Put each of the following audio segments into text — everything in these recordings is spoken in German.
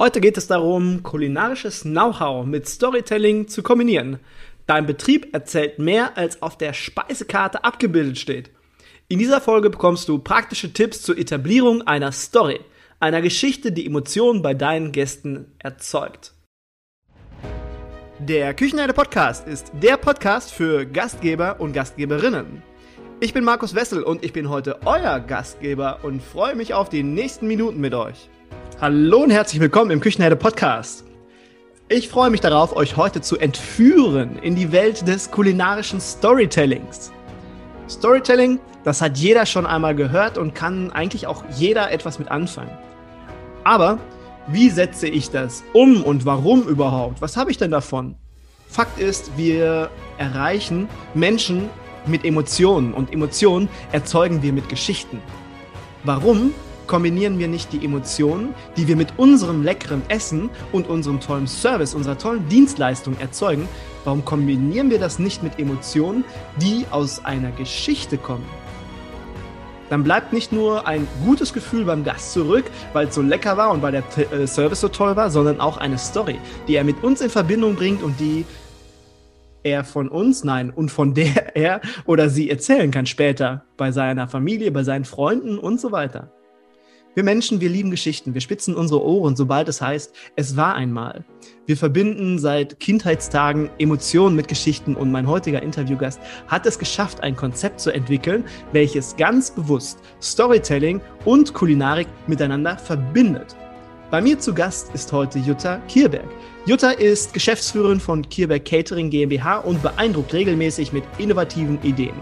Heute geht es darum, kulinarisches Know-how mit Storytelling zu kombinieren. Dein Betrieb erzählt mehr, als auf der Speisekarte abgebildet steht. In dieser Folge bekommst du praktische Tipps zur Etablierung einer Story, einer Geschichte, die Emotionen bei deinen Gästen erzeugt. Der Küchenherde Podcast ist der Podcast für Gastgeber und Gastgeberinnen. Ich bin Markus Wessel und ich bin heute euer Gastgeber und freue mich auf die nächsten Minuten mit euch. Hallo und herzlich willkommen im Küchenherde Podcast. Ich freue mich darauf, euch heute zu entführen in die Welt des kulinarischen Storytellings. Storytelling, das hat jeder schon einmal gehört und kann eigentlich auch jeder etwas mit anfangen. Aber wie setze ich das um und warum überhaupt? Was habe ich denn davon? Fakt ist, wir erreichen Menschen mit Emotionen und Emotionen erzeugen wir mit Geschichten. Warum? Kombinieren wir nicht die Emotionen, die wir mit unserem leckeren Essen und unserem tollen Service, unserer tollen Dienstleistung erzeugen, warum kombinieren wir das nicht mit Emotionen, die aus einer Geschichte kommen? Dann bleibt nicht nur ein gutes Gefühl beim Gast zurück, weil es so lecker war und weil der äh, Service so toll war, sondern auch eine Story, die er mit uns in Verbindung bringt und die er von uns, nein, und von der er oder sie erzählen kann später bei seiner Familie, bei seinen Freunden und so weiter. Wir Menschen, wir lieben Geschichten. Wir spitzen unsere Ohren, sobald es heißt, es war einmal. Wir verbinden seit Kindheitstagen Emotionen mit Geschichten und mein heutiger Interviewgast hat es geschafft, ein Konzept zu entwickeln, welches ganz bewusst Storytelling und Kulinarik miteinander verbindet. Bei mir zu Gast ist heute Jutta Kierberg. Jutta ist Geschäftsführerin von Kierberg Catering GmbH und beeindruckt regelmäßig mit innovativen Ideen.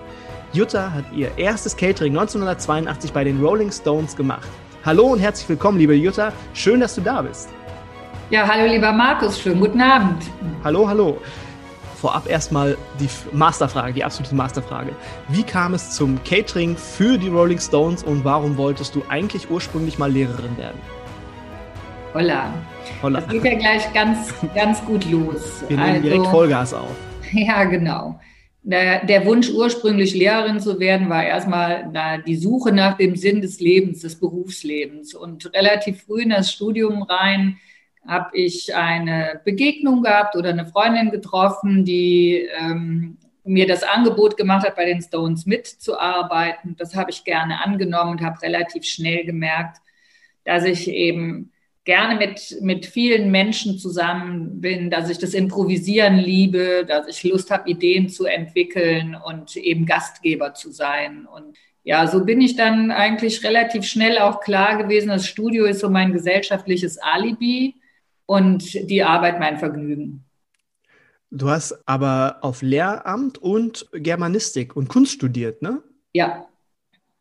Jutta hat ihr erstes Catering 1982 bei den Rolling Stones gemacht. Hallo und herzlich willkommen, liebe Jutta. Schön, dass du da bist. Ja, hallo, lieber Markus. Schönen guten Abend. Hallo, hallo. Vorab erstmal die Masterfrage, die absolute Masterfrage. Wie kam es zum Catering für die Rolling Stones und warum wolltest du eigentlich ursprünglich mal Lehrerin werden? Holla. Holla. Das geht ja gleich ganz, ganz gut los. Wir nehmen also, direkt Vollgas auf. Ja, genau. Der, Wunsch, ursprünglich Lehrerin zu werden, war erstmal die Suche nach dem Sinn des Lebens, des Berufslebens. Und relativ früh in das Studium rein habe ich eine Begegnung gehabt oder eine Freundin getroffen, die ähm, mir das Angebot gemacht hat, bei den Stones mitzuarbeiten. Das habe ich gerne angenommen und habe relativ schnell gemerkt, dass ich eben gerne mit, mit vielen Menschen zusammen bin, dass ich das Improvisieren liebe, dass ich Lust habe, Ideen zu entwickeln und eben Gastgeber zu sein. Und ja, so bin ich dann eigentlich relativ schnell auch klar gewesen, das Studio ist so mein gesellschaftliches Alibi und die Arbeit mein Vergnügen. Du hast aber auf Lehramt und Germanistik und Kunst studiert, ne? Ja,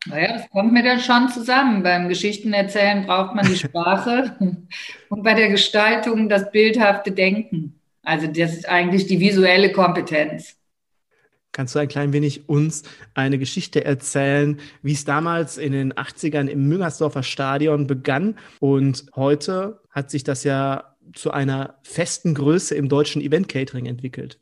naja, das kommt mir dann schon zusammen. Beim Geschichtenerzählen braucht man die Sprache und bei der Gestaltung das bildhafte Denken. Also das ist eigentlich die visuelle Kompetenz. Kannst du ein klein wenig uns eine Geschichte erzählen, wie es damals in den 80ern im Müngersdorfer Stadion begann und heute hat sich das ja zu einer festen Größe im deutschen Event-Catering entwickelt?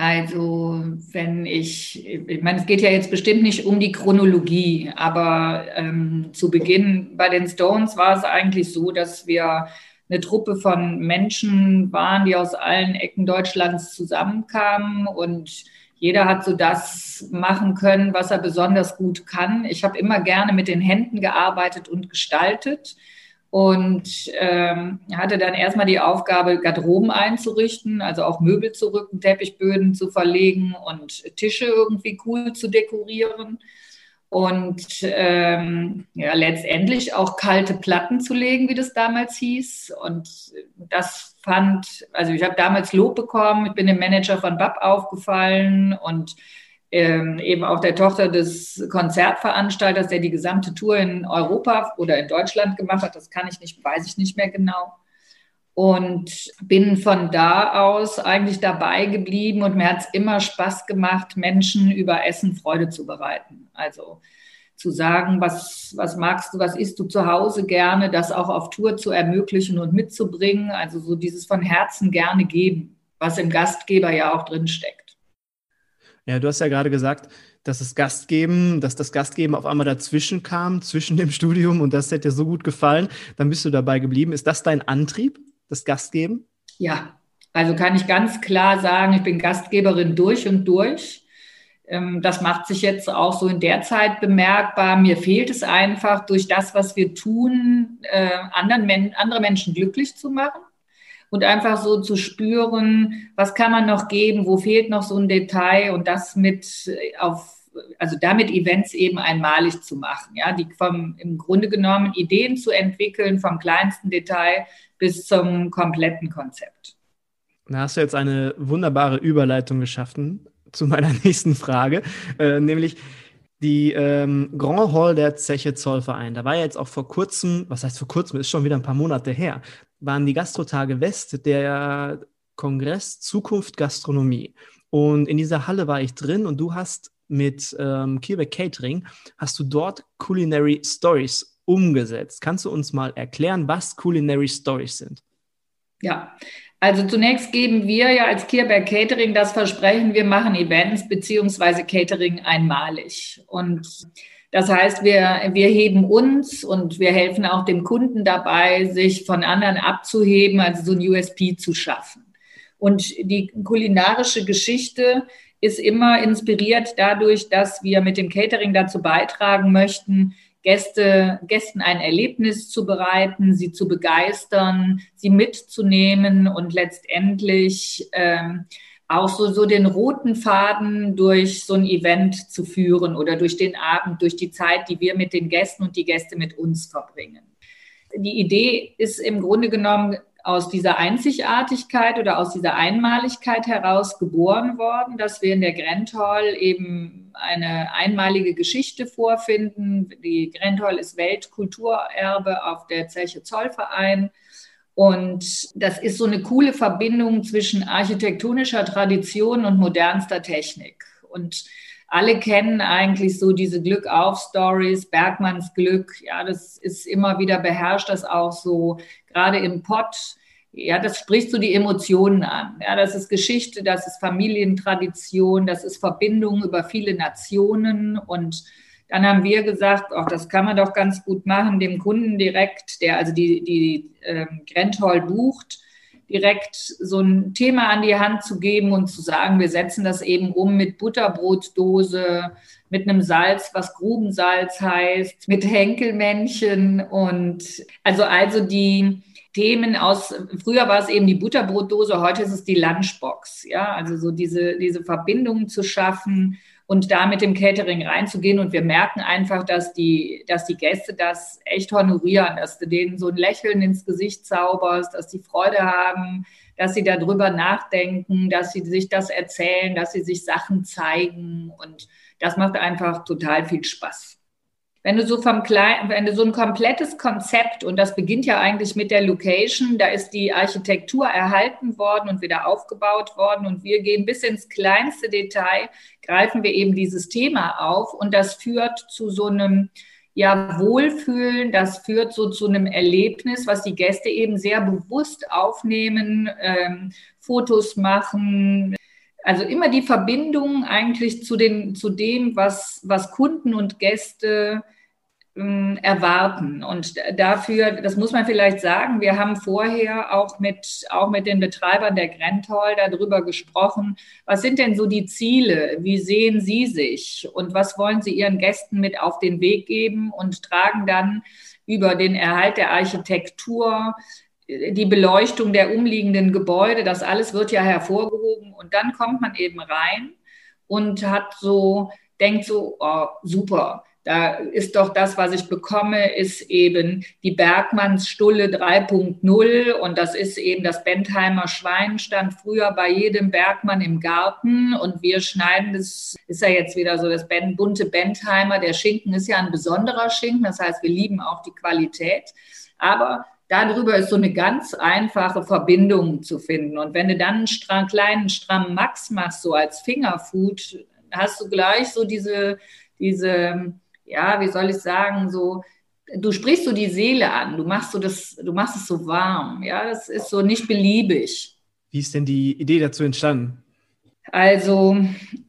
Also wenn ich, ich meine, es geht ja jetzt bestimmt nicht um die Chronologie, aber ähm, zu Beginn bei den Stones war es eigentlich so, dass wir eine Truppe von Menschen waren, die aus allen Ecken Deutschlands zusammenkamen und jeder hat so das machen können, was er besonders gut kann. Ich habe immer gerne mit den Händen gearbeitet und gestaltet und ähm, hatte dann erstmal die Aufgabe, Garderoben einzurichten, also auch Möbel zu rücken, Teppichböden zu verlegen und Tische irgendwie cool zu dekorieren und ähm, ja, letztendlich auch kalte Platten zu legen, wie das damals hieß. Und das fand, also ich habe damals Lob bekommen, ich bin dem Manager von BAP aufgefallen und ähm, eben auch der Tochter des Konzertveranstalters, der die gesamte Tour in Europa oder in Deutschland gemacht hat. Das kann ich nicht, weiß ich nicht mehr genau. Und bin von da aus eigentlich dabei geblieben und mir hat es immer Spaß gemacht, Menschen über Essen Freude zu bereiten. Also zu sagen, was, was magst du, was isst du zu Hause gerne, das auch auf Tour zu ermöglichen und mitzubringen. Also so dieses von Herzen gerne geben, was im Gastgeber ja auch drin steckt. Ja, du hast ja gerade gesagt, dass das Gastgeben, dass das Gastgeben auf einmal dazwischen kam, zwischen dem Studium und das hätte dir so gut gefallen, dann bist du dabei geblieben. Ist das dein Antrieb, das Gastgeben? Ja, also kann ich ganz klar sagen, ich bin Gastgeberin durch und durch. Ähm, das macht sich jetzt auch so in der Zeit bemerkbar. Mir fehlt es einfach, durch das, was wir tun, äh, anderen, andere Menschen glücklich zu machen und einfach so zu spüren, was kann man noch geben, wo fehlt noch so ein Detail und das mit äh, auf also damit Events eben einmalig zu machen, ja, die vom im Grunde genommen Ideen zu entwickeln, vom kleinsten Detail bis zum kompletten Konzept. Da hast du jetzt eine wunderbare Überleitung geschaffen zu meiner nächsten Frage, äh, nämlich die ähm, Grand Hall der Zeche Zollverein. Da war ja jetzt auch vor kurzem, was heißt vor kurzem, ist schon wieder ein paar Monate her, waren die Gastrotage West, der Kongress Zukunft Gastronomie. Und in dieser Halle war ich drin und du hast mit ähm, Kirbeck Catering, hast du dort Culinary Stories umgesetzt. Kannst du uns mal erklären, was Culinary Stories sind? Ja, also zunächst geben wir ja als Kierberg Catering das Versprechen, wir machen Events beziehungsweise Catering einmalig. Und das heißt, wir, wir heben uns und wir helfen auch dem Kunden dabei, sich von anderen abzuheben, also so ein USP zu schaffen. Und die kulinarische Geschichte ist immer inspiriert dadurch, dass wir mit dem Catering dazu beitragen möchten, Gäste, Gästen ein Erlebnis zu bereiten, sie zu begeistern, sie mitzunehmen und letztendlich ähm, auch so, so den roten Faden durch so ein Event zu führen oder durch den Abend, durch die Zeit, die wir mit den Gästen und die Gäste mit uns verbringen. Die Idee ist im Grunde genommen aus dieser Einzigartigkeit oder aus dieser Einmaligkeit heraus geboren worden, dass wir in der Grand Hall eben eine einmalige Geschichte vorfinden. Die Grand Hall ist Weltkulturerbe auf der Zeche Zollverein. Und das ist so eine coole Verbindung zwischen architektonischer Tradition und modernster Technik. Und alle kennen eigentlich so diese Glück-auf-Stories, Bergmanns Glück. Ja, das ist immer wieder beherrscht das auch so, gerade im Pott ja, das spricht so die Emotionen an. Ja, das ist Geschichte, das ist Familientradition, das ist Verbindung über viele Nationen. Und dann haben wir gesagt, auch das kann man doch ganz gut machen, dem Kunden direkt, der also die, die ähm, Grenthall bucht, direkt so ein Thema an die Hand zu geben und zu sagen, wir setzen das eben um mit Butterbrotdose, mit einem Salz, was Grubensalz heißt, mit Henkelmännchen und also also die Themen aus, früher war es eben die Butterbrotdose, heute ist es die Lunchbox. Ja, also so diese, diese Verbindungen zu schaffen und da mit dem Catering reinzugehen. Und wir merken einfach, dass die, dass die Gäste das echt honorieren, dass du denen so ein Lächeln ins Gesicht zauberst, dass die Freude haben, dass sie darüber nachdenken, dass sie sich das erzählen, dass sie sich Sachen zeigen. Und das macht einfach total viel Spaß. Wenn du so vom Klein, wenn du so ein komplettes Konzept, und das beginnt ja eigentlich mit der Location, da ist die Architektur erhalten worden und wieder aufgebaut worden und wir gehen bis ins kleinste Detail, greifen wir eben dieses Thema auf und das führt zu so einem, ja, Wohlfühlen, das führt so zu einem Erlebnis, was die Gäste eben sehr bewusst aufnehmen, ähm, Fotos machen, also immer die Verbindung eigentlich zu, den, zu dem, was, was Kunden und Gäste erwarten. Und dafür, das muss man vielleicht sagen, wir haben vorher auch mit, auch mit den Betreibern der Grand Hall darüber gesprochen, was sind denn so die Ziele? Wie sehen Sie sich? Und was wollen Sie Ihren Gästen mit auf den Weg geben und tragen dann über den Erhalt der Architektur, die Beleuchtung der umliegenden Gebäude, das alles wird ja hervorgehoben und dann kommt man eben rein und hat so, denkt so, oh, super, da ist doch das, was ich bekomme, ist eben die Bergmanns Stulle 3.0 und das ist eben das Bentheimer Schwein stand früher bei jedem Bergmann im Garten. Und wir schneiden das, ist ja jetzt wieder so das bunte Bentheimer, der Schinken ist ja ein besonderer Schinken, das heißt, wir lieben auch die Qualität, aber darüber ist so eine ganz einfache Verbindung zu finden. Und wenn du dann einen stramm, kleinen strammen Max machst, so als Fingerfood, hast du gleich so diese, diese, ja, wie soll ich sagen, so, du sprichst so die Seele an, du machst so das, du machst es so warm, ja, das ist so nicht beliebig. Wie ist denn die Idee dazu entstanden? Also,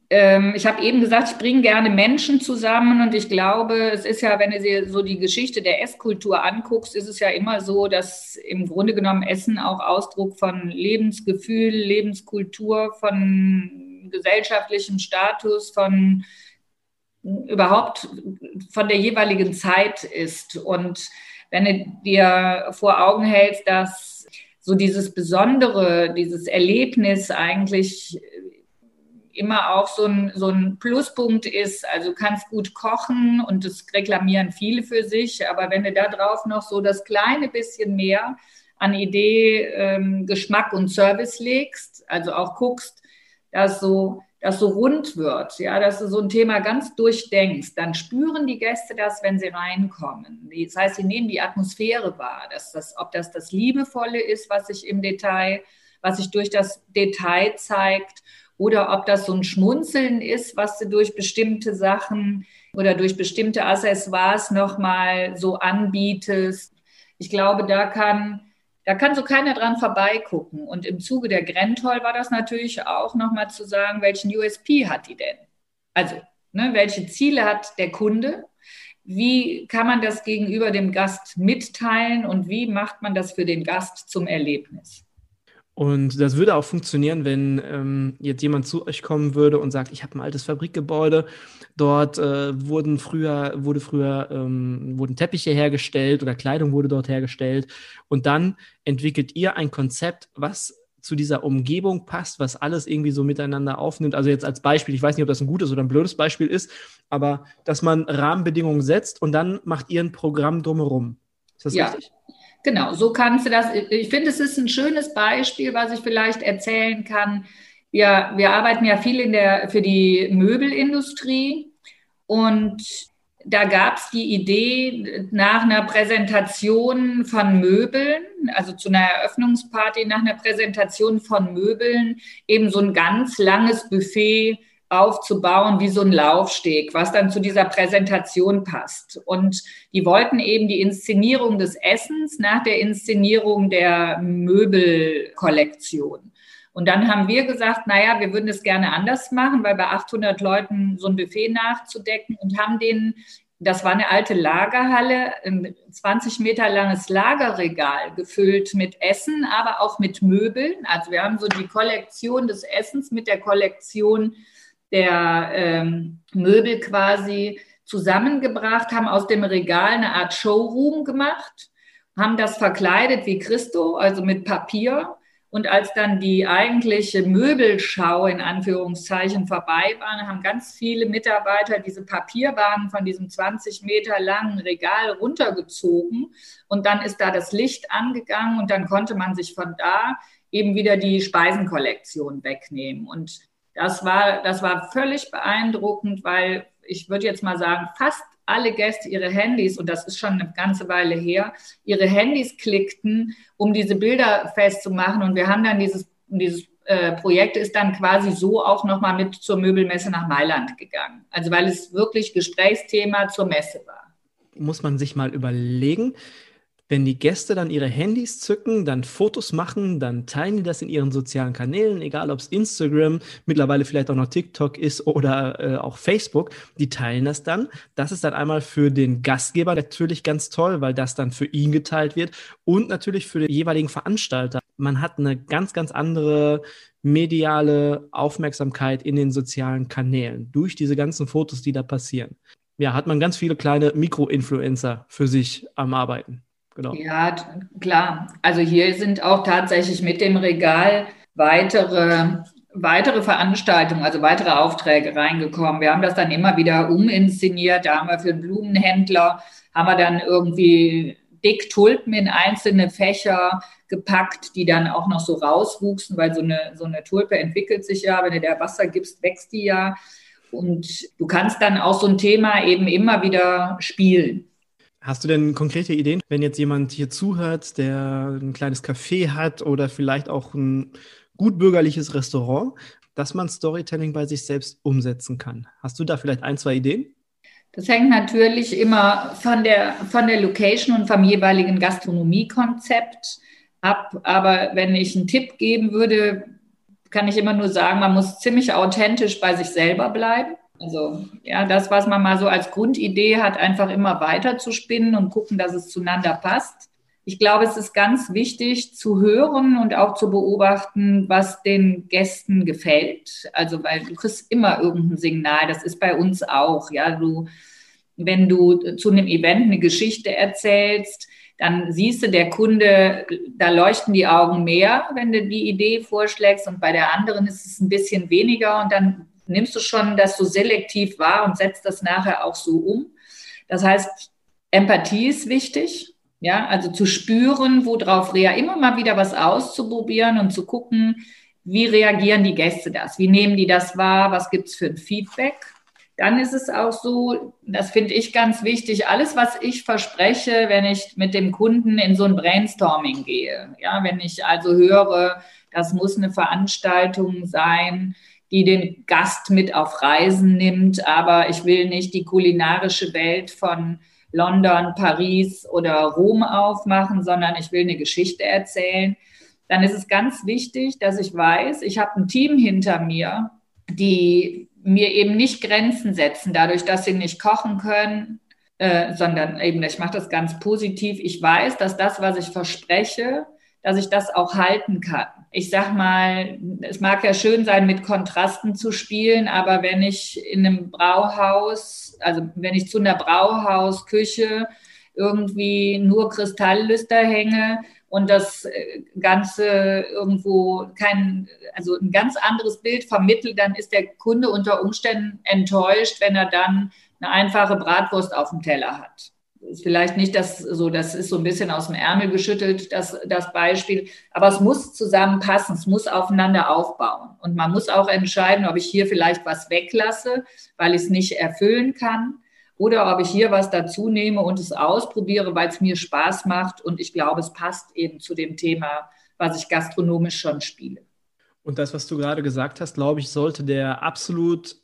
ähm, ich habe eben gesagt, ich bringe gerne Menschen zusammen und ich glaube, es ist ja, wenn du dir so die Geschichte der Esskultur anguckst, ist es ja immer so, dass im Grunde genommen Essen auch Ausdruck von Lebensgefühl, Lebenskultur, von gesellschaftlichem Status, von überhaupt von der jeweiligen Zeit ist. Und wenn du dir vor Augen hältst, dass so dieses Besondere, dieses Erlebnis eigentlich immer auch so ein, so ein Pluspunkt ist. Also kannst gut kochen und das reklamieren viele für sich, aber wenn du da drauf noch so das kleine bisschen mehr an Idee, ähm, Geschmack und Service legst, also auch guckst, dass so das so rund wird, ja, dass du so ein Thema ganz durchdenkst, dann spüren die Gäste das, wenn sie reinkommen. Das heißt, sie nehmen die Atmosphäre wahr, dass das, ob das das Liebevolle ist, was sich im Detail, was sich durch das Detail zeigt oder ob das so ein Schmunzeln ist, was du durch bestimmte Sachen oder durch bestimmte Accessoires nochmal so anbietest. Ich glaube, da kann, da kann so keiner dran vorbeigucken. Und im Zuge der Grentol war das natürlich auch nochmal zu sagen, welchen USP hat die denn? Also, ne, welche Ziele hat der Kunde? Wie kann man das gegenüber dem Gast mitteilen und wie macht man das für den Gast zum Erlebnis? Und das würde auch funktionieren, wenn ähm, jetzt jemand zu euch kommen würde und sagt, ich habe ein altes Fabrikgebäude, dort äh, wurden früher, wurde früher, ähm, wurden Teppiche hergestellt oder Kleidung wurde dort hergestellt. Und dann entwickelt ihr ein Konzept, was zu dieser Umgebung passt, was alles irgendwie so miteinander aufnimmt. Also jetzt als Beispiel, ich weiß nicht, ob das ein gutes oder ein blödes Beispiel ist, aber dass man Rahmenbedingungen setzt und dann macht ihr ein Programm drumherum. Ist das ja. richtig? Genau, so kannst du das. Ich finde, es ist ein schönes Beispiel, was ich vielleicht erzählen kann. Wir, wir arbeiten ja viel in der, für die Möbelindustrie und da gab es die Idee nach einer Präsentation von Möbeln, also zu einer Eröffnungsparty nach einer Präsentation von Möbeln, eben so ein ganz langes Buffet aufzubauen wie so ein Laufsteg, was dann zu dieser Präsentation passt. Und die wollten eben die Inszenierung des Essens nach der Inszenierung der Möbelkollektion. Und dann haben wir gesagt, naja, wir würden es gerne anders machen, weil bei 800 Leuten so ein Buffet nachzudecken und haben denen, das war eine alte Lagerhalle, ein 20 Meter langes Lagerregal gefüllt mit Essen, aber auch mit Möbeln. Also wir haben so die Kollektion des Essens mit der Kollektion der ähm, Möbel quasi zusammengebracht, haben aus dem Regal eine Art Showroom gemacht, haben das verkleidet wie Christo, also mit Papier. Und als dann die eigentliche Möbelschau in Anführungszeichen vorbei war, haben ganz viele Mitarbeiter diese Papierwaren von diesem 20 Meter langen Regal runtergezogen. Und dann ist da das Licht angegangen und dann konnte man sich von da eben wieder die Speisenkollektion wegnehmen. Und das war, das war völlig beeindruckend, weil ich würde jetzt mal sagen, fast alle Gäste ihre Handys, und das ist schon eine ganze Weile her, ihre Handys klickten, um diese Bilder festzumachen. Und wir haben dann dieses, dieses äh, Projekt ist dann quasi so auch nochmal mit zur Möbelmesse nach Mailand gegangen. Also weil es wirklich Gesprächsthema zur Messe war. Muss man sich mal überlegen, wenn die Gäste dann ihre Handys zücken, dann Fotos machen, dann teilen die das in ihren sozialen Kanälen, egal ob es Instagram, mittlerweile vielleicht auch noch TikTok ist oder äh, auch Facebook, die teilen das dann. Das ist dann einmal für den Gastgeber natürlich ganz toll, weil das dann für ihn geteilt wird und natürlich für den jeweiligen Veranstalter. Man hat eine ganz, ganz andere mediale Aufmerksamkeit in den sozialen Kanälen durch diese ganzen Fotos, die da passieren. Ja, hat man ganz viele kleine Mikro-Influencer für sich am Arbeiten. Genau. Ja, klar. Also hier sind auch tatsächlich mit dem Regal weitere, weitere Veranstaltungen, also weitere Aufträge reingekommen. Wir haben das dann immer wieder uminszeniert. Da haben wir für Blumenhändler, haben wir dann irgendwie dick Tulpen in einzelne Fächer gepackt, die dann auch noch so rauswuchsen, weil so eine, so eine Tulpe entwickelt sich ja, wenn du der Wasser gibst, wächst die ja. Und du kannst dann auch so ein Thema eben immer wieder spielen. Hast du denn konkrete Ideen, wenn jetzt jemand hier zuhört, der ein kleines Café hat oder vielleicht auch ein gut bürgerliches Restaurant, dass man Storytelling bei sich selbst umsetzen kann? Hast du da vielleicht ein, zwei Ideen? Das hängt natürlich immer von der, von der Location und vom jeweiligen Gastronomiekonzept ab. Aber wenn ich einen Tipp geben würde, kann ich immer nur sagen, man muss ziemlich authentisch bei sich selber bleiben. Also ja, das, was man mal so als Grundidee hat, einfach immer weiter zu spinnen und gucken, dass es zueinander passt. Ich glaube, es ist ganz wichtig zu hören und auch zu beobachten, was den Gästen gefällt. Also, weil du kriegst immer irgendein Signal. Das ist bei uns auch. Ja, du, wenn du zu einem Event eine Geschichte erzählst, dann siehst du, der Kunde, da leuchten die Augen mehr, wenn du die Idee vorschlägst und bei der anderen ist es ein bisschen weniger und dann nimmst du schon das so selektiv wahr und setzt das nachher auch so um. Das heißt, Empathie ist wichtig, ja, also zu spüren, worauf rea, immer mal wieder was auszuprobieren und zu gucken, wie reagieren die Gäste das, wie nehmen die das wahr, was gibt es für ein Feedback? Dann ist es auch so, das finde ich ganz wichtig, alles, was ich verspreche, wenn ich mit dem Kunden in so ein Brainstorming gehe, ja, wenn ich also höre, das muss eine Veranstaltung sein, die den Gast mit auf Reisen nimmt, aber ich will nicht die kulinarische Welt von London, Paris oder Rom aufmachen, sondern ich will eine Geschichte erzählen, dann ist es ganz wichtig, dass ich weiß, ich habe ein Team hinter mir, die mir eben nicht Grenzen setzen, dadurch, dass sie nicht kochen können, äh, sondern eben, ich mache das ganz positiv. Ich weiß, dass das, was ich verspreche, dass ich das auch halten kann. Ich sag mal, es mag ja schön sein, mit Kontrasten zu spielen, aber wenn ich in einem Brauhaus, also wenn ich zu einer Brauhausküche irgendwie nur Kristalllüster hänge, und das äh, Ganze irgendwo kein, also ein ganz anderes Bild vermittelt, dann ist der Kunde unter Umständen enttäuscht, wenn er dann eine einfache Bratwurst auf dem Teller hat. Ist vielleicht nicht das so, das ist so ein bisschen aus dem Ärmel geschüttelt, das, das Beispiel. Aber es muss zusammenpassen, es muss aufeinander aufbauen. Und man muss auch entscheiden, ob ich hier vielleicht was weglasse, weil ich es nicht erfüllen kann oder ob ich hier was dazu nehme und es ausprobiere, weil es mir Spaß macht und ich glaube, es passt eben zu dem Thema, was ich gastronomisch schon spiele. Und das, was du gerade gesagt hast, glaube ich, sollte der absolut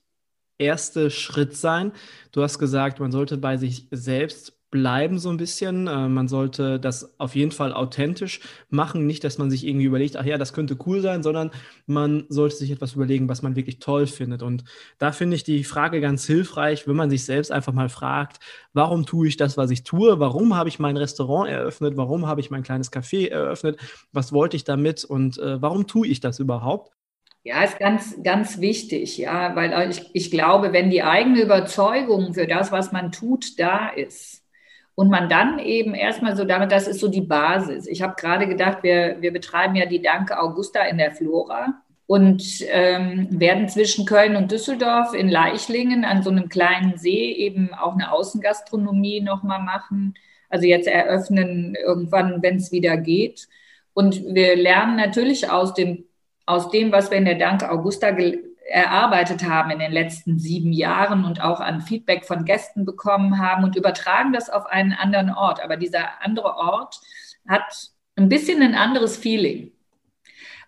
erste Schritt sein. Du hast gesagt, man sollte bei sich selbst bleiben so ein bisschen. Äh, man sollte das auf jeden Fall authentisch machen. Nicht, dass man sich irgendwie überlegt, ach ja, das könnte cool sein, sondern man sollte sich etwas überlegen, was man wirklich toll findet. Und da finde ich die Frage ganz hilfreich, wenn man sich selbst einfach mal fragt, warum tue ich das, was ich tue? Warum habe ich mein Restaurant eröffnet? Warum habe ich mein kleines Café eröffnet? Was wollte ich damit? Und äh, warum tue ich das überhaupt? Ja, ist ganz, ganz wichtig, ja, weil ich, ich glaube, wenn die eigene Überzeugung für das, was man tut, da ist, und man dann eben erstmal so damit, das ist so die Basis. Ich habe gerade gedacht, wir, wir betreiben ja die Danke Augusta in der Flora und ähm, werden zwischen Köln und Düsseldorf in Leichlingen an so einem kleinen See eben auch eine Außengastronomie nochmal machen. Also jetzt eröffnen irgendwann, wenn es wieder geht. Und wir lernen natürlich aus dem, aus dem, was wir in der Danke Augusta erarbeitet haben in den letzten sieben Jahren und auch an Feedback von Gästen bekommen haben und übertragen das auf einen anderen Ort. Aber dieser andere Ort hat ein bisschen ein anderes Feeling.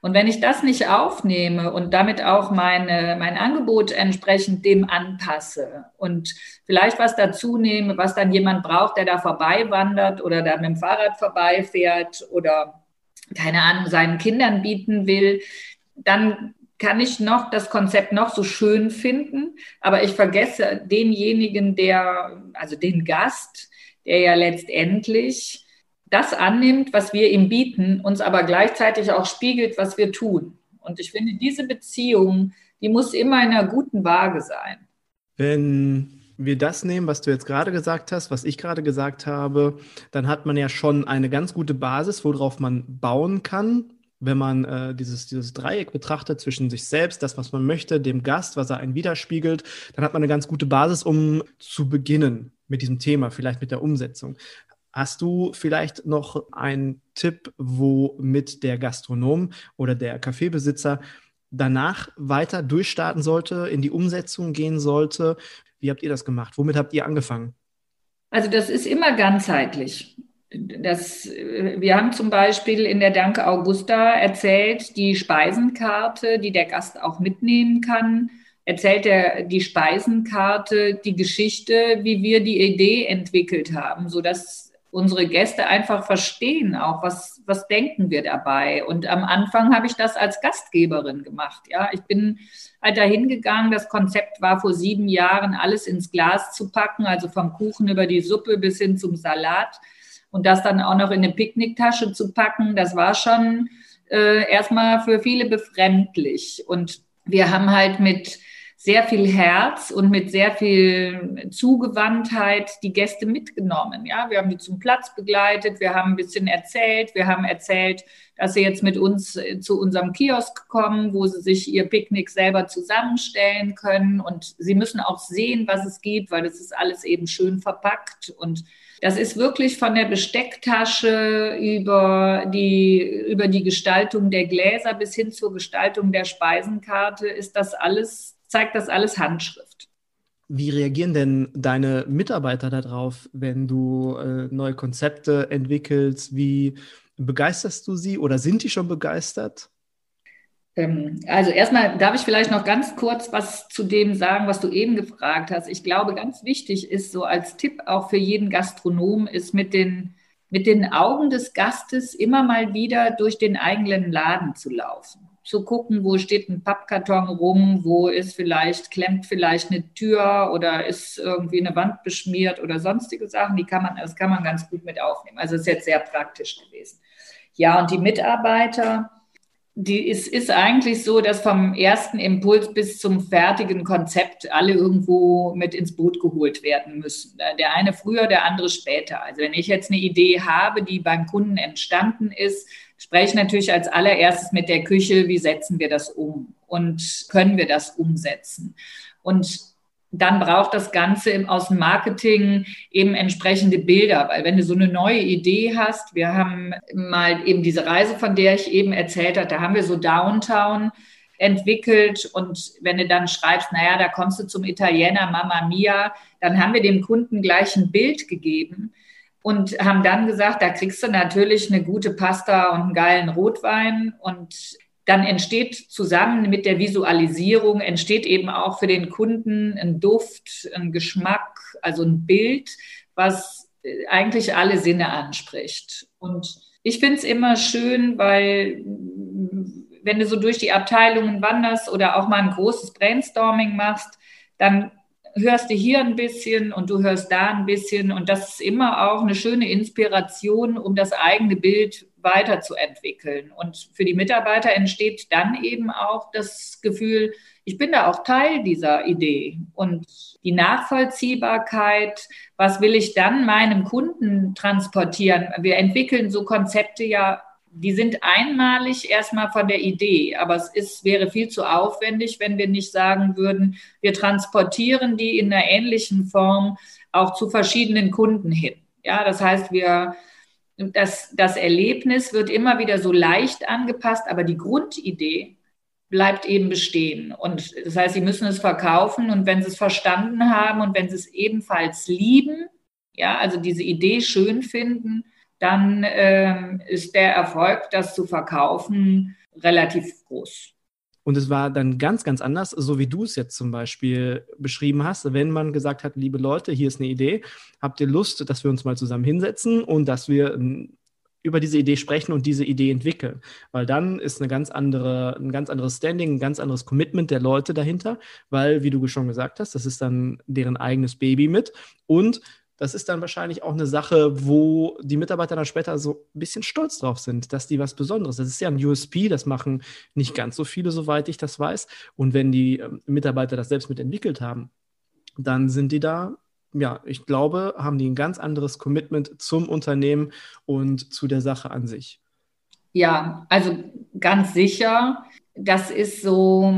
Und wenn ich das nicht aufnehme und damit auch meine, mein Angebot entsprechend dem anpasse und vielleicht was dazu nehme, was dann jemand braucht, der da vorbei wandert oder da mit dem Fahrrad vorbeifährt oder keine Ahnung, seinen Kindern bieten will, dann kann ich noch das Konzept noch so schön finden, aber ich vergesse denjenigen, der, also den Gast, der ja letztendlich das annimmt, was wir ihm bieten, uns aber gleichzeitig auch spiegelt, was wir tun. Und ich finde, diese Beziehung, die muss immer in einer guten Waage sein. Wenn wir das nehmen, was du jetzt gerade gesagt hast, was ich gerade gesagt habe, dann hat man ja schon eine ganz gute Basis, worauf man bauen kann wenn man äh, dieses, dieses Dreieck betrachtet zwischen sich selbst, das, was man möchte, dem Gast, was er einen widerspiegelt, dann hat man eine ganz gute Basis, um zu beginnen mit diesem Thema, vielleicht mit der Umsetzung. Hast du vielleicht noch einen Tipp, womit der Gastronom oder der Kaffeebesitzer danach weiter durchstarten sollte, in die Umsetzung gehen sollte? Wie habt ihr das gemacht? Womit habt ihr angefangen? Also das ist immer ganzheitlich das, wir haben zum Beispiel in der Danke Augusta erzählt, die Speisenkarte, die der Gast auch mitnehmen kann, erzählt er die Speisenkarte, die Geschichte, wie wir die Idee entwickelt haben, sodass unsere Gäste einfach verstehen, auch was, was denken wir dabei. Und am Anfang habe ich das als Gastgeberin gemacht. Ja, ich bin halt dahin gegangen. Das Konzept war vor sieben Jahren, alles ins Glas zu packen, also vom Kuchen über die Suppe bis hin zum Salat und das dann auch noch in eine Picknicktasche zu packen. Das war schon äh, erstmal für viele befremdlich. Und wir haben halt mit sehr viel Herz und mit sehr viel Zugewandtheit die Gäste mitgenommen. Ja, wir haben die zum Platz begleitet, wir haben ein bisschen erzählt, wir haben erzählt, dass sie jetzt mit uns äh, zu unserem Kiosk kommen, wo sie sich ihr Picknick selber zusammenstellen können und sie müssen auch sehen, was es gibt, weil das ist alles eben schön verpackt und das ist wirklich von der Bestecktasche über die, über die Gestaltung der Gläser bis hin zur Gestaltung der Speisenkarte ist das alles zeigt das alles Handschrift. Wie reagieren denn deine Mitarbeiter darauf, wenn du äh, neue Konzepte entwickelst? Wie begeisterst du sie oder sind die schon begeistert? Ähm, also erstmal darf ich vielleicht noch ganz kurz was zu dem sagen, was du eben gefragt hast. Ich glaube, ganz wichtig ist so als Tipp auch für jeden Gastronom ist mit den mit den Augen des Gastes immer mal wieder durch den eigenen Laden zu laufen zu gucken, wo steht ein Pappkarton rum, wo ist vielleicht, klemmt vielleicht eine Tür oder ist irgendwie eine Wand beschmiert oder sonstige Sachen, die kann man, das kann man ganz gut mit aufnehmen. Also ist jetzt sehr praktisch gewesen. Ja, und die Mitarbeiter, die ist, ist eigentlich so, dass vom ersten Impuls bis zum fertigen Konzept alle irgendwo mit ins Boot geholt werden müssen. Der eine früher, der andere später. Also wenn ich jetzt eine Idee habe, die beim Kunden entstanden ist, spreche natürlich als allererstes mit der Küche, wie setzen wir das um und können wir das umsetzen. Und dann braucht das Ganze aus dem Marketing eben entsprechende Bilder, weil wenn du so eine neue Idee hast, wir haben mal eben diese Reise, von der ich eben erzählt habe, da haben wir so Downtown entwickelt. Und wenn du dann schreibst, naja, da kommst du zum Italiener Mamma Mia, dann haben wir dem Kunden gleich ein Bild gegeben, und haben dann gesagt, da kriegst du natürlich eine gute Pasta und einen geilen Rotwein. Und dann entsteht zusammen mit der Visualisierung, entsteht eben auch für den Kunden ein Duft, ein Geschmack, also ein Bild, was äh, eigentlich alle Sinne anspricht. Und ich finde es immer schön, weil wenn du so durch die Abteilungen wanderst oder auch mal ein großes Brainstorming machst, dann hörst du hier ein bisschen und du hörst da ein bisschen. Und das ist immer auch eine schöne Inspiration, um das eigene Bild weiterzuentwickeln. Und für die Mitarbeiter entsteht dann eben auch das Gefühl, ich bin da auch Teil dieser Idee. Und die Nachvollziehbarkeit, was will ich dann meinem Kunden transportieren? Wir entwickeln so Konzepte ja die sind einmalig erstmal von der Idee, aber es ist, wäre viel zu aufwendig, wenn wir nicht sagen würden, wir transportieren die in einer ähnlichen Form auch zu verschiedenen Kunden hin. Ja, das heißt, wir, das, das Erlebnis wird immer wieder so leicht angepasst, aber die Grundidee bleibt eben bestehen. Und das heißt, sie müssen es verkaufen und wenn sie es verstanden haben und wenn sie es ebenfalls lieben, ja, also diese Idee schön finden, dann ähm, ist der Erfolg, das zu verkaufen, relativ groß. Und es war dann ganz, ganz anders, so wie du es jetzt zum Beispiel beschrieben hast, wenn man gesagt hat, liebe Leute, hier ist eine Idee, habt ihr Lust, dass wir uns mal zusammen hinsetzen und dass wir ähm, über diese Idee sprechen und diese Idee entwickeln. Weil dann ist eine ganz andere, ein ganz anderes Standing, ein ganz anderes Commitment der Leute dahinter, weil, wie du schon gesagt hast, das ist dann deren eigenes Baby mit. Und das ist dann wahrscheinlich auch eine Sache, wo die Mitarbeiter dann später so ein bisschen stolz drauf sind, dass die was Besonderes. Das ist ja ein USP, das machen nicht ganz so viele, soweit ich das weiß. Und wenn die ähm, Mitarbeiter das selbst mitentwickelt haben, dann sind die da, ja, ich glaube, haben die ein ganz anderes Commitment zum Unternehmen und zu der Sache an sich. Ja, also ganz sicher das ist so,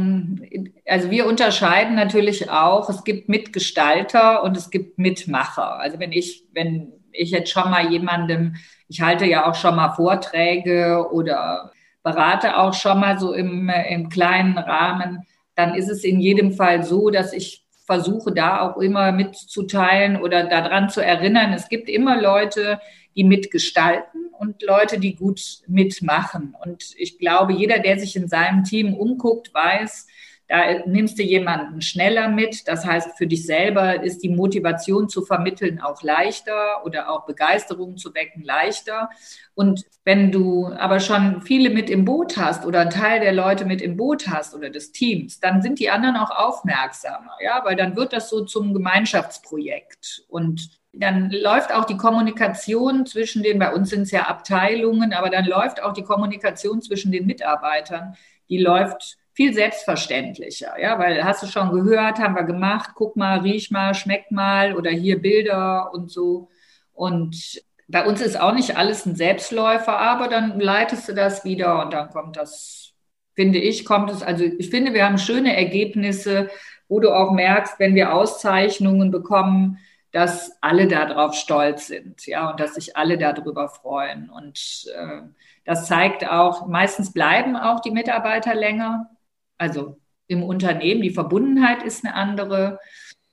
also wir unterscheiden natürlich auch, es gibt Mitgestalter und es gibt Mitmacher. Also wenn ich, wenn ich jetzt schon mal jemandem, ich halte ja auch schon mal Vorträge oder berate auch schon mal so im, im kleinen Rahmen, dann ist es in jedem Fall so, dass ich versuche da auch immer mitzuteilen oder daran zu erinnern. Es gibt immer Leute, die mitgestalten und Leute, die gut mitmachen. Und ich glaube, jeder, der sich in seinem Team umguckt, weiß, Da nimmst du jemanden schneller mit. Das heißt, für dich selber ist die Motivation zu vermitteln auch leichter oder auch Begeisterung zu wecken leichter. Und wenn du aber schon viele mit im Boot hast oder einen Teil der Leute mit im Boot hast oder des Teams, dann sind die anderen auch aufmerksamer, ja, weil dann wird das so zum Gemeinschaftsprojekt. Und dann läuft auch die Kommunikation zwischen den, bei uns sind es ja Abteilungen, aber dann läuft auch die Kommunikation zwischen den Mitarbeitern, die läuft viel selbstverständlicher, ja, weil hast du schon gehört, haben wir gemacht, guck mal, riech mal, schmeck mal oder hier Bilder und so. Und bei uns ist auch nicht alles ein Selbstläufer, aber dann leitest du das wieder und dann kommt das, finde ich, kommt es, also ich finde, wir haben schöne Ergebnisse, wo du auch merkst, wenn wir Auszeichnungen bekommen, dass alle darauf stolz sind, ja, und dass sich alle darüber freuen. Und äh, das zeigt auch, meistens bleiben auch die Mitarbeiter länger, also im Unternehmen. Die Verbundenheit ist eine andere.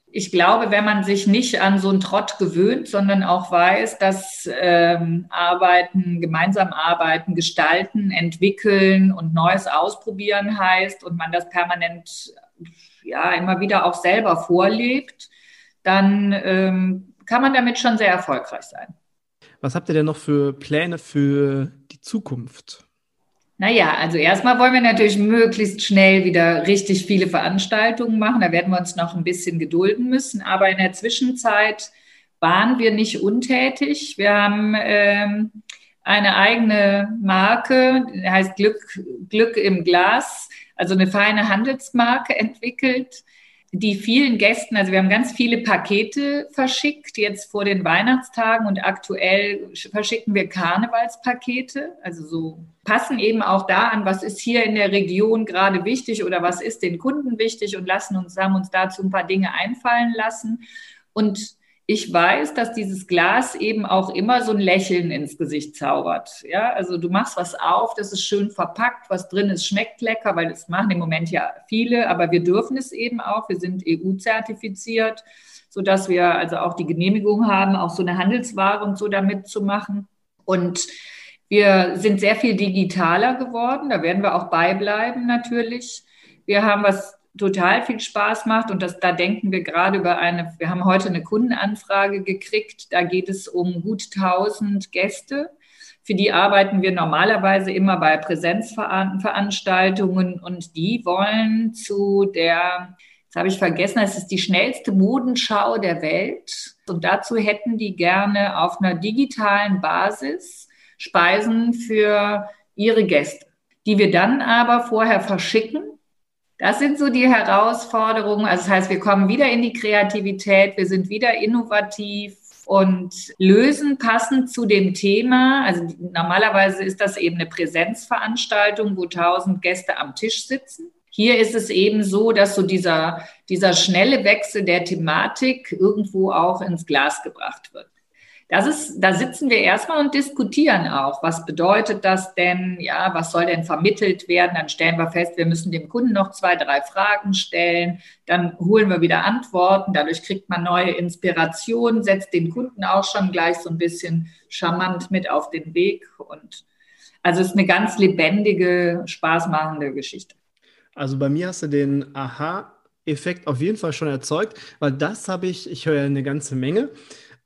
Ich glaube, wenn man sich nicht an so einen Trott gewöhnt, sondern auch weiß, dass ähm, Arbeiten, gemeinsam arbeiten, gestalten, entwickeln und Neues ausprobieren heißt und man das permanent ja immer wieder auch selber vorlebt, dann ähm, kann man damit schon sehr erfolgreich sein. Was habt ihr denn noch für Pläne für die Zukunft? Naja, also erstmal wollen wir natürlich möglichst schnell wieder richtig viele Veranstaltungen machen. Da werden wir uns noch ein bisschen gedulden müssen. Aber in der Zwischenzeit waren wir nicht untätig. Wir haben ähm, eine eigene Marke, die heißt Glück, Glück im Glas, also eine feine Handelsmarke entwickelt die vielen Gästen, also wir haben ganz viele Pakete verschickt, jetzt vor den Weihnachtstagen und aktuell verschicken wir Karnevalspakete, also so passen eben auch da an, was ist hier in der Region gerade wichtig oder was ist den Kunden wichtig und lassen uns, haben uns dazu ein paar Dinge einfallen lassen. Und ich weiß, dass dieses Glas eben auch immer so ein Lächeln ins Gesicht zaubert. Ja, also du machst was auf, das ist schön verpackt, was drin ist, schmeckt lecker, weil das machen im Moment ja viele, aber wir dürfen es eben auch. Wir sind EU-zertifiziert, sodass wir also auch die Genehmigung haben, auch so eine Handelsware und so damit zu machen. Und wir sind sehr viel digitaler geworden. Da werden wir auch beibleiben natürlich. Wir haben was total viel Spaß macht. Und das, da denken wir gerade über eine, wir haben heute eine Kundenanfrage gekriegt, da geht es um gut 1000 Gäste. Für die arbeiten wir normalerweise immer bei Präsenzveranstaltungen und die wollen zu der, jetzt habe ich vergessen, es ist die schnellste Modenschau der Welt. Und dazu hätten die gerne auf einer digitalen Basis Speisen für ihre Gäste, die wir dann aber vorher verschicken das sind so die Herausforderungen. Also das heißt, wir kommen wieder in die Kreativität, wir sind wieder innovativ und lösen passend zu dem Thema. Also normalerweise ist das eben eine Präsenzveranstaltung, wo tausend Gäste am Tisch sitzen. Hier ist es eben so, dass so dieser, dieser schnelle Wechsel der Thematik irgendwo auch ins Glas gebracht wird. Das ist, da sitzen wir erstmal und diskutieren auch. Was bedeutet das denn? Ja, was soll denn vermittelt werden? Dann stellen wir fest, wir müssen dem Kunden noch zwei, drei Fragen stellen. Dann holen wir wieder Antworten. Dadurch kriegt man neue Inspirationen, setzt den Kunden auch schon gleich so ein bisschen charmant mit auf den Weg. Und also es ist eine ganz lebendige, spaßmachende Geschichte. Also bei mir hast du den Aha-Effekt auf jeden Fall schon erzeugt, weil das habe ich, ich höre ja eine ganze Menge.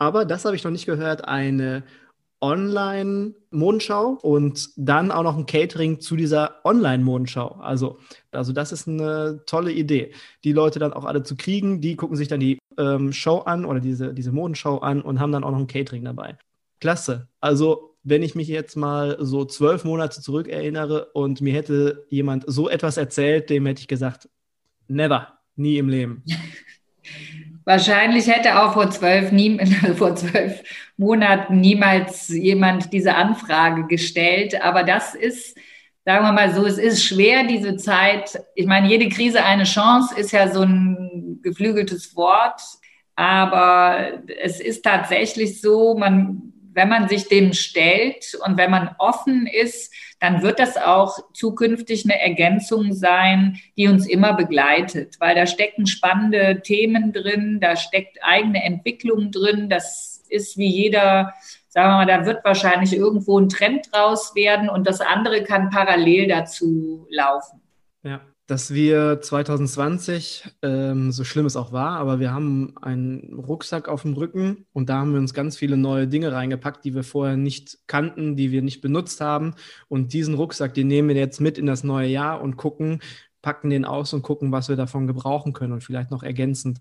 Aber das habe ich noch nicht gehört, eine Online-Mondschau und dann auch noch ein Catering zu dieser Online-Mondschau. Also, also das ist eine tolle Idee, die Leute dann auch alle zu kriegen. Die gucken sich dann die ähm, Show an oder diese, diese Modenschau an und haben dann auch noch ein Catering dabei. Klasse. Also wenn ich mich jetzt mal so zwölf Monate zurück erinnere und mir hätte jemand so etwas erzählt, dem hätte ich gesagt, never, nie im Leben. Wahrscheinlich hätte auch vor zwölf, nie, vor zwölf Monaten niemals jemand diese Anfrage gestellt. Aber das ist, sagen wir mal so, es ist schwer, diese Zeit. Ich meine, jede Krise eine Chance ist ja so ein geflügeltes Wort. Aber es ist tatsächlich so, man, wenn man sich dem stellt und wenn man offen ist, dann wird das auch zukünftig eine Ergänzung sein, die uns immer begleitet, weil da stecken spannende Themen drin, da steckt eigene Entwicklung drin, das ist wie jeder, sagen wir mal, da wird wahrscheinlich irgendwo ein Trend draus werden und das andere kann parallel dazu laufen. Ja. Dass wir 2020, ähm, so schlimm es auch war, aber wir haben einen Rucksack auf dem Rücken und da haben wir uns ganz viele neue Dinge reingepackt, die wir vorher nicht kannten, die wir nicht benutzt haben. Und diesen Rucksack, den nehmen wir jetzt mit in das neue Jahr und gucken, packen den aus und gucken, was wir davon gebrauchen können und vielleicht noch ergänzend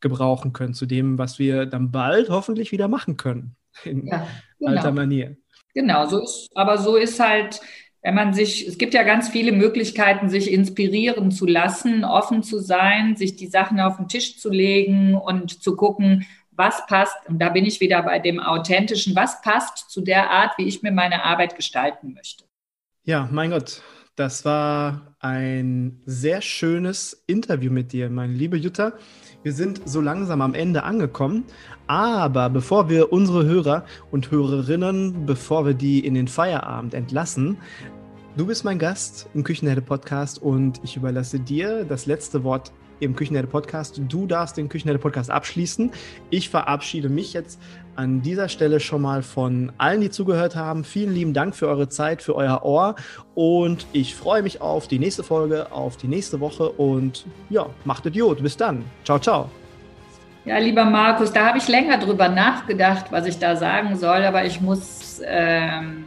gebrauchen können zu dem, was wir dann bald hoffentlich wieder machen können in ja, genau. alter Manier. Genau, so ist, aber so ist halt wenn man sich, es gibt ja ganz viele Möglichkeiten, sich inspirieren zu lassen, offen zu sein, sich die Sachen auf den Tisch zu legen und zu gucken, was passt, und da bin ich wieder bei dem Authentischen, was passt zu der Art, wie ich mir meine Arbeit gestalten möchte. Ja, mein Gott, das war ein sehr schönes Interview mit dir, meine liebe Jutta. Wir sind so langsam am Ende angekommen, aber bevor wir unsere Hörer und Hörerinnen, bevor wir die in den Feierabend entlassen, Du bist mein Gast im Küchenherde Podcast und ich überlasse dir das letzte Wort im Küchenherde Podcast. Du darfst den Küchenherde Podcast abschließen. Ich verabschiede mich jetzt an dieser Stelle schon mal von allen, die zugehört haben. Vielen lieben Dank für eure Zeit, für euer Ohr und ich freue mich auf die nächste Folge, auf die nächste Woche und ja, macht Idiot. Bis dann. Ciao, ciao. Ja, lieber Markus, da habe ich länger drüber nachgedacht, was ich da sagen soll, aber ich muss ähm,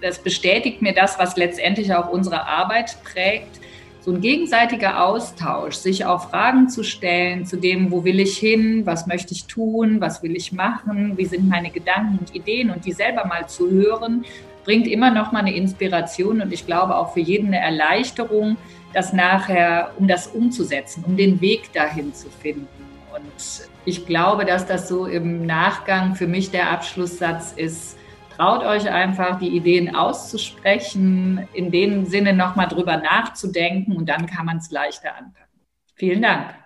das bestätigt mir das, was letztendlich auch unsere Arbeit prägt. So ein gegenseitiger Austausch, sich auch Fragen zu stellen zu dem, wo will ich hin, was möchte ich tun, was will ich machen, wie sind meine Gedanken und Ideen und die selber mal zu hören, bringt immer noch mal eine Inspiration und ich glaube auch für jeden eine Erleichterung, das nachher, um das umzusetzen, um den Weg dahin zu finden. Und ich glaube, dass das so im Nachgang für mich der Abschlusssatz ist, traut euch einfach, die Ideen auszusprechen, in dem Sinne nochmal drüber nachzudenken und dann kann man es leichter anpacken. Vielen Dank.